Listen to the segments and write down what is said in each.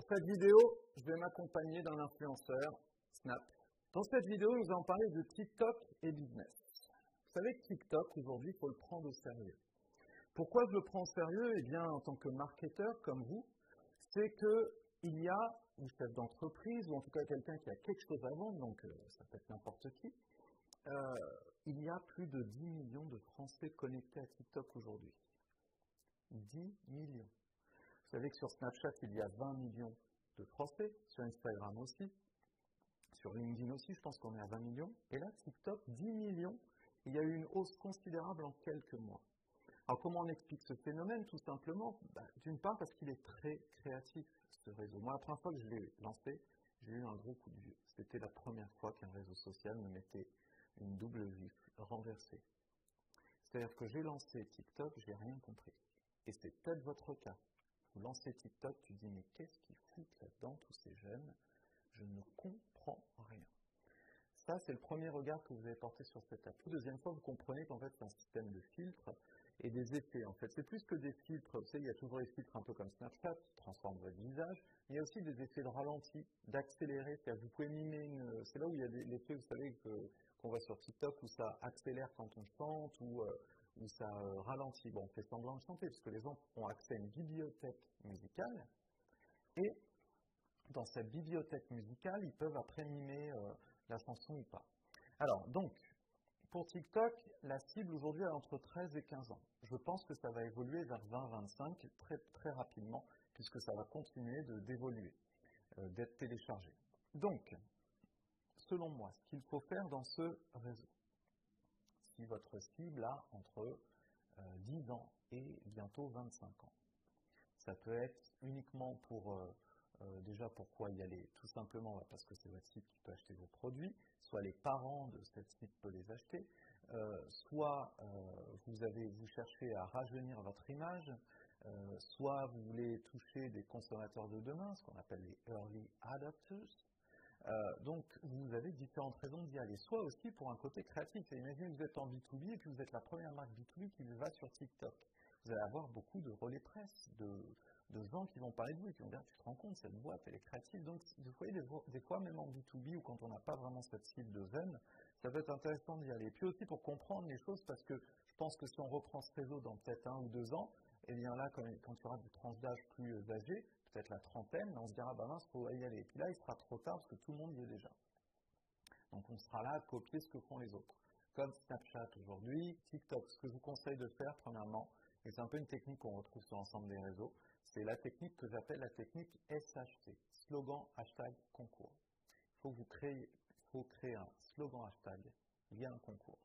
Pour cette vidéo, je vais m'accompagner d'un influenceur, Snap. Dans cette vidéo, nous allons parler de TikTok et business. Vous savez que TikTok, aujourd'hui, il faut le prendre au sérieux. Pourquoi je le prends au sérieux? Eh bien, en tant que marketeur comme vous, c'est qu'il y a, ou chef d'entreprise, ou en tout cas quelqu'un qui a quelque chose à vendre, donc euh, ça peut être n'importe qui, euh, il y a plus de 10 millions de Français connectés à TikTok aujourd'hui. 10 millions. Vous savez que sur Snapchat, il y a 20 millions de Français, sur Instagram aussi, sur LinkedIn aussi, je pense qu'on est à 20 millions. Et là, TikTok, 10 millions. Il y a eu une hausse considérable en quelques mois. Alors comment on explique ce phénomène Tout simplement, bah, d'une part parce qu'il est très créatif, ce réseau. Moi, la première fois que je l'ai lancé, j'ai eu un gros coup de vieux. C'était la première fois qu'un réseau social me mettait une double gifle renversée. C'est-à-dire que j'ai lancé TikTok, j'ai rien compris. Et c'est peut-être votre cas vous lancez TikTok, tu dis mais qu'est-ce qu'ils foutent là-dedans, tous ces jeunes? Je ne comprends. C'est le premier regard que vous avez porté sur cette app. Deuxième fois, vous comprenez qu'en fait, c'est un système de filtres et des effets. En fait, c'est plus que des filtres. Vous savez, il y a toujours des filtres un peu comme Snapchat, qui transforment votre visage. Il y a aussi des effets de ralenti, d'accélérer. C'est là où il y a l'effet, vous savez, qu'on voit sur TikTok, où ça accélère quand on chante, ou euh, où ça euh, ralentit. Bon, on fait semblant de chanter, parce que les gens ont accès à une bibliothèque musicale, et dans cette bibliothèque musicale, ils peuvent après mimer euh, la chanson ou pas. Alors, donc, pour TikTok, la cible aujourd'hui est entre 13 et 15 ans. Je pense que ça va évoluer vers 20-25 très, très rapidement, puisque ça va continuer d'évoluer, euh, d'être téléchargé. Donc, selon moi, ce qu'il faut faire dans ce réseau, votre cible a entre 10 euh, ans et bientôt 25 ans. Ça peut être uniquement pour, euh, euh, déjà pourquoi y aller Tout simplement parce que c'est votre site qui peut acheter vos produits, soit les parents de cette site peuvent les acheter, soit vous, avez, vous cherchez à rajeunir votre image, soit vous voulez toucher des consommateurs de demain, ce qu'on appelle les early adopters, euh, donc, vous avez différentes raisons d'y aller. Soit aussi pour un côté créatif. imaginez que vous êtes en B2B et que vous êtes la première marque B2B qui va sur TikTok. Vous allez avoir beaucoup de relais presse, de, gens qui vont parler de vous et qui vont dire Tu te rends compte, cette boîte, elle est créative. Donc, vous voyez, des, fois, même en B2B ou quand on n'a pas vraiment cette cible de veine, ça peut être intéressant d'y aller. Et puis aussi pour comprendre les choses, parce que je pense que si on reprend ce réseau dans peut-être un ou deux ans, et eh bien là, quand, il y aura des tranches d'âge plus âgées, peut-être la trentaine, on se dira, bah mince, faut y aller. Et puis là, il sera trop tard parce que tout le monde y est déjà. Donc on sera là à copier ce que font les autres. Comme Snapchat aujourd'hui, TikTok. Ce que je vous conseille de faire, premièrement, et c'est un peu une technique qu'on retrouve sur l'ensemble des réseaux, c'est la technique que j'appelle la technique SHC, slogan hashtag concours. Il faut vous créer un slogan hashtag via un concours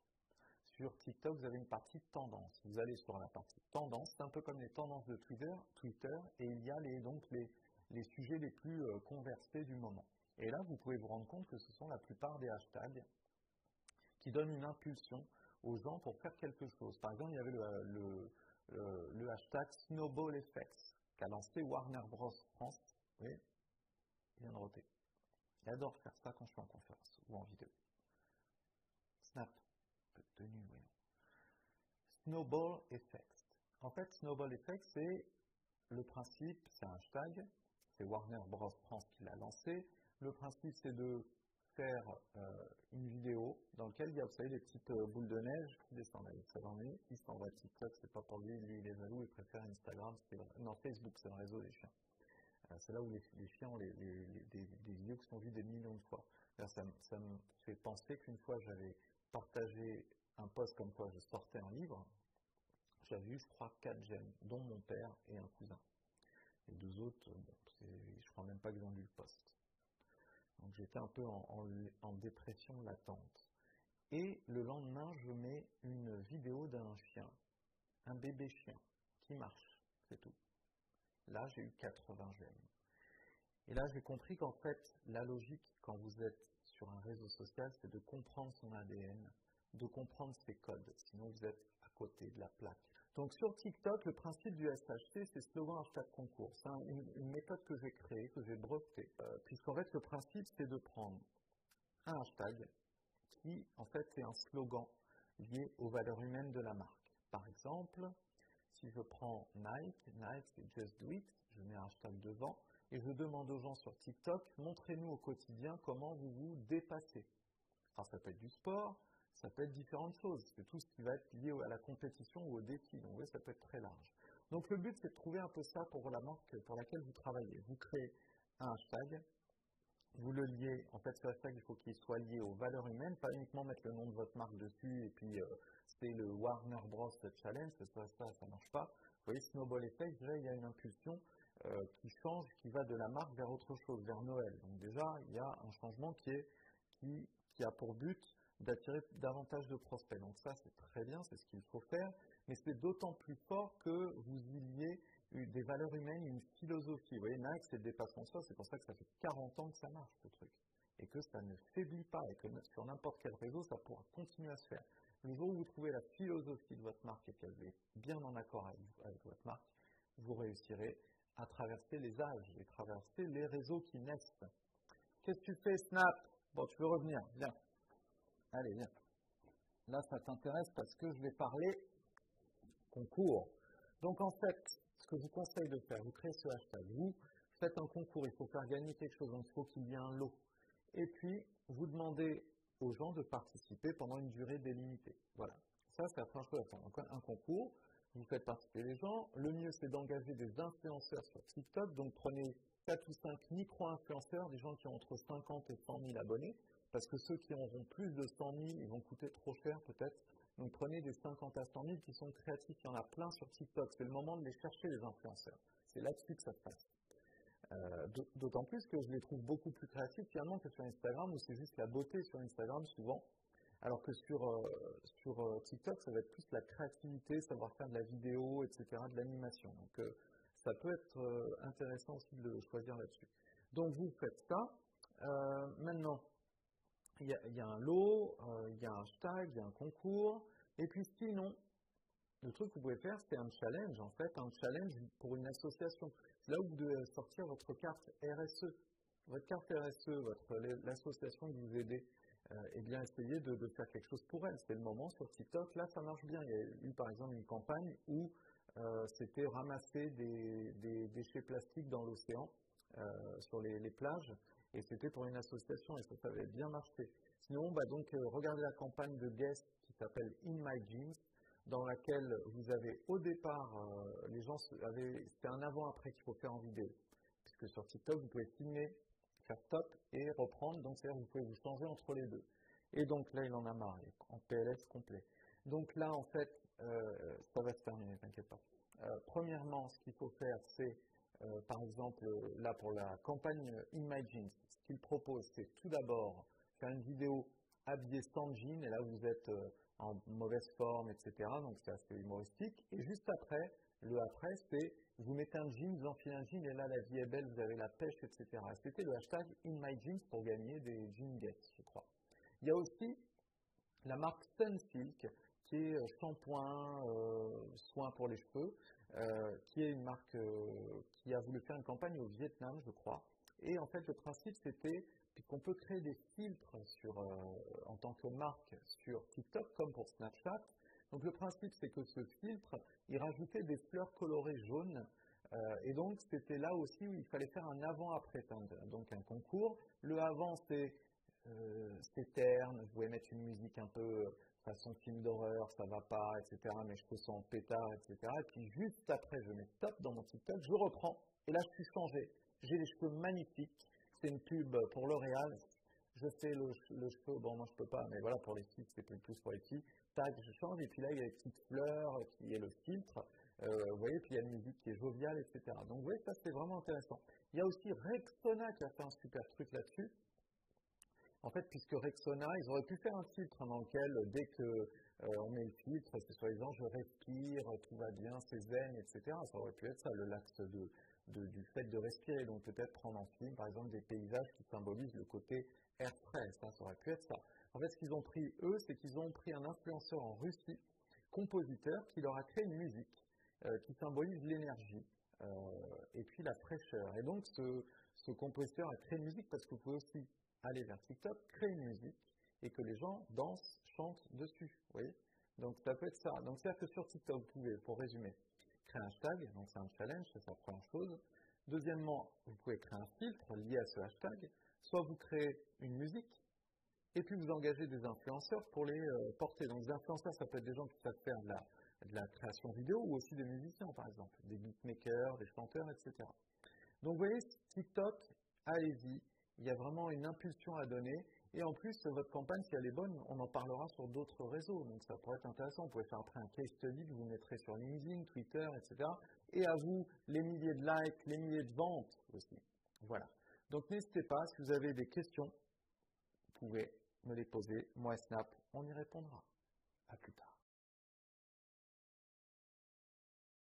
sur TikTok, vous avez une partie tendance. Vous allez sur la partie tendance, c'est un peu comme les tendances de Twitter, Twitter et il y a les, donc les, sujets les plus euh, conversés du moment. Et là, vous pouvez vous rendre compte que ce sont la plupart des hashtags qui donnent une impulsion aux gens pour faire quelque chose. Par exemple, il y avait le, le, hashtag Snowball Effects qu'a lancé Warner Bros. France. Oui, il vient de roter. J'adore faire ça quand je suis en conférence ou en vidéo. Snap tenue, Snowball Effect. En fait, Snowball Effect, c'est le principe, c'est un hashtag, c'est Warner Bros. France qui l'a lancé. Le principe, c'est de faire euh, une vidéo dans laquelle il y a, vous des petites euh, boules de neige qui descendent ça Il s'envoie TikTok, c'est pas pour lui, lui il est jaloux, il préfère Instagram, non, Facebook, c'est le réseau des chiens. Euh, c'est là où les, chiens ont les, des, vidéos qui sont vues des millions de fois. ça, me fait penser qu'une fois j'avais partagé un poste comme quoi je sortais un livre, j'avais eu, je crois, quatre gemmes, dont mon père et un cousin. Les deux autres, bon, je crois même pas qu'ils ont lu le poste. Donc j'étais un peu en, dépression latente. Et le lendemain, je mets une vidéo d'un chien, un bébé chien, qui marche, c'est tout. Là, j'ai eu 80 gemmes. Et là, j'ai compris qu'en fait, la logique, quand vous êtes sur un réseau social, c'est de comprendre son ADN, de comprendre ses codes, sinon vous êtes à côté de la plaque. Donc sur TikTok, le principe du SHC, c'est slogan hashtag concours. C'est une, méthode que j'ai créée, que j'ai brevetée, euh, puisqu'en fait le principe c'est de prendre un hashtag qui en fait est un slogan lié aux valeurs humaines de la marque. Par exemple, si je prends Nike, Nike c'est Just Do It, je mets un hashtag devant, et je demande aux gens sur TikTok, montrez-nous au quotidien comment vous vous dépassez. Alors ça peut être du sport, ça peut être différentes choses. C'est tout ce qui va être lié à la compétition ou au défi. Donc, oui, ça peut être très large. Donc, le but, c'est de trouver un peu ça pour la marque pour laquelle vous travaillez. Vous créez un hashtag, vous le liez, en fait, ce hashtag, il faut qu'il soit lié aux valeurs humaines, pas uniquement mettre le nom de votre marque dessus et puis euh, c'est le Warner Bros. Challenge, ça, ça, ça marche pas. Vous voyez, Snowball Effect, déjà, il y a une impulsion euh, qui change, qui va de la marque vers autre chose, vers Noël. Donc, déjà, il y a un changement qui, est, qui, qui a pour but d'attirer davantage de prospects. Donc ça, c'est très bien, c'est ce qu'il faut faire, mais c'est d'autant plus fort que vous y liez des valeurs humaines, une philosophie. Vous voyez, Nike, c'est le dépassement soi, c'est pour ça que ça fait 40 ans que ça marche, ce truc. Et que ça ne faiblit pas, et que sur n'importe quel réseau, ça pourra continuer à se faire. Le jour où vous trouvez la philosophie de votre marque et qu'elle est bien en accord avec, avec votre marque, vous réussirez à traverser les âges et traverser les réseaux qui naissent. Qu'est-ce que tu fais, Snap? Bon, tu veux revenir, viens. Allez, viens. Là, ça t'intéresse parce que je vais parler concours. Donc, en fait, ce que je vous conseille de faire, vous créez ce hashtag, vous faites un concours, il faut faire gagner quelque chose, donc il faut qu'il y ait un lot. Et puis, vous demandez aux gens de participer pendant une durée délimitée. Voilà. Ça, c'est la première chose. Donc, un concours, vous faites participer les gens. Le mieux, c'est d'engager des influenceurs sur TikTok. Donc, prenez 4 ou 5 micro-influenceurs, des gens qui ont entre 50 et 100 000 abonnés parce que ceux qui auront plus de 100 000, ils vont coûter trop cher peut-être. Donc prenez des 50 à 100 000 qui sont créatifs, il y en a plein sur TikTok. C'est le moment de les chercher, les influenceurs. C'est là-dessus que ça se passe. Euh, d'autant plus que je les trouve beaucoup plus créatifs finalement que sur Instagram, où c'est juste la beauté sur Instagram souvent. Alors que sur, euh, sur euh, TikTok, ça va être plus la créativité, savoir faire de la vidéo, etc., de l'animation. Donc ça peut être intéressant aussi de choisir là-dessus. Donc vous faites ça. maintenant, il y, a, un lot, euh, il y a un hashtag, il y a un concours. Et puis sinon, le truc que vous pouvez faire, c'est un challenge, en fait, un challenge pour une association. Là où vous devez sortir votre carte RSE. Votre carte RSE, votre, l'association qui vous aide, euh, et bien essayer de, faire quelque chose pour elle. C'est le moment sur TikTok, là ça marche bien. Il y a eu par exemple une campagne où euh, c'était ramasser des, déchets plastiques dans l'océan, sur les plages et c'était pour une association et ça, avait bien marché. Sinon, bah donc, euh, regardez la campagne de Guest qui s'appelle In My Jeans, dans laquelle vous avez au départ, euh, les gens avaient, c'était un avant-après qu'il faut faire en vidéo. Puisque sur TikTok, vous pouvez filmer, faire top et reprendre, donc c'est-à-dire vous pouvez vous changer entre les deux. Et donc là, il en a marre, en PLS complet. Donc là, en fait, euh, ça va se terminer, t'inquiète pas. premièrement, ce qu'il faut faire, c'est euh, par exemple, là pour la campagne Imagine, ce qu'il propose, c'est tout d'abord faire une vidéo habillée sans jean, et là vous êtes euh, en mauvaise forme, etc. Donc c'est assez humoristique. Et juste après, le après, c'est vous mettez un jean, vous enfilez un jean, et là la vie est belle, vous avez la pêche, etc. C'était le hashtag InMyJeans pour gagner des jeans guests, je crois. Il y a aussi la marque Sunsilk, qui est euh, shampoing, soin pour les cheveux. Euh, qui est une marque euh, qui a voulu faire une campagne au Vietnam, je crois. Et en fait, le principe, c'était qu'on peut créer des filtres sur, euh, en tant que marque sur TikTok, comme pour Snapchat. Donc le principe, c'est que ce filtre, il rajoutait des fleurs colorées jaunes. et donc, c'était là aussi où il fallait faire un avant-après, donc un concours. Le avant, c'est c'est terne, vous pouvez mettre une musique un peu façon film d'horreur, ça va pas, etc. Mais je trouve ça en pétard, etc. Et puis juste après, je mets top dans mon TikTok, je reprends, et là je suis changé. J'ai les cheveux magnifiques. C'est une pub pour L'Oréal. Je fais le, cheveu, bon moi je peux pas, mais voilà pour les filles, c'est plus pour les filles. Tac, je change, et puis là il y a les petites fleurs qui est le filtre. Euh, vous voyez, puis il y a une musique qui est joviale, etc. Donc vous voyez, ça c'est vraiment intéressant. Il y a aussi Rexona qui a fait un super truc là-dessus. En fait, puisque Rexona, ils auraient pu faire un filtre dans lequel, dès que euh, on met le filtre, c'est soi-disant je respire, tout va bien, c'est zen, etc. Ça aurait pu être ça, le l'axe de, du fait de respirer. Donc peut-être prendre en film, par exemple, des paysages qui symbolisent le côté air frais. Ça, aurait pu être ça. En fait, ce qu'ils ont pris, eux, c'est qu'ils ont pris un influenceur en Russie, compositeur, qui leur a créé une musique euh, qui symbolise l'énergie. Euh, et puis la fraîcheur. Et donc ce, ce compositeur a créé une musique parce que vous pouvez aussi aller vers TikTok, créer une musique et que les gens dansent, chantent dessus. Vous voyez Donc ça peut être ça. Donc c'est-à-dire que sur TikTok, vous pouvez, pour résumer, créer un hashtag, donc c'est un challenge, c'est la première chose. Deuxièmement, vous pouvez créer un filtre lié à ce hashtag. Soit vous créez une musique, et puis vous engagez des influenceurs pour les euh, porter. Donc des influenceurs, ça peut être des gens qui savent faire de la, de la création vidéo ou aussi des musiciens, par exemple, des beatmakers, des chanteurs, etc. Donc vous voyez, TikTok, allez-y, il y a vraiment une impulsion à donner. Et en plus, votre campagne, si elle est bonne, on en parlera sur d'autres réseaux. Donc ça pourrait être intéressant. Vous pouvez faire après un case study que vous mettrez sur LinkedIn, Twitter, etc. Et à vous, les milliers de likes, les milliers de ventes aussi. Voilà. Donc n'hésitez pas, si vous avez des questions, vous pouvez me les poser. Moi Snap, on y répondra. À plus tard.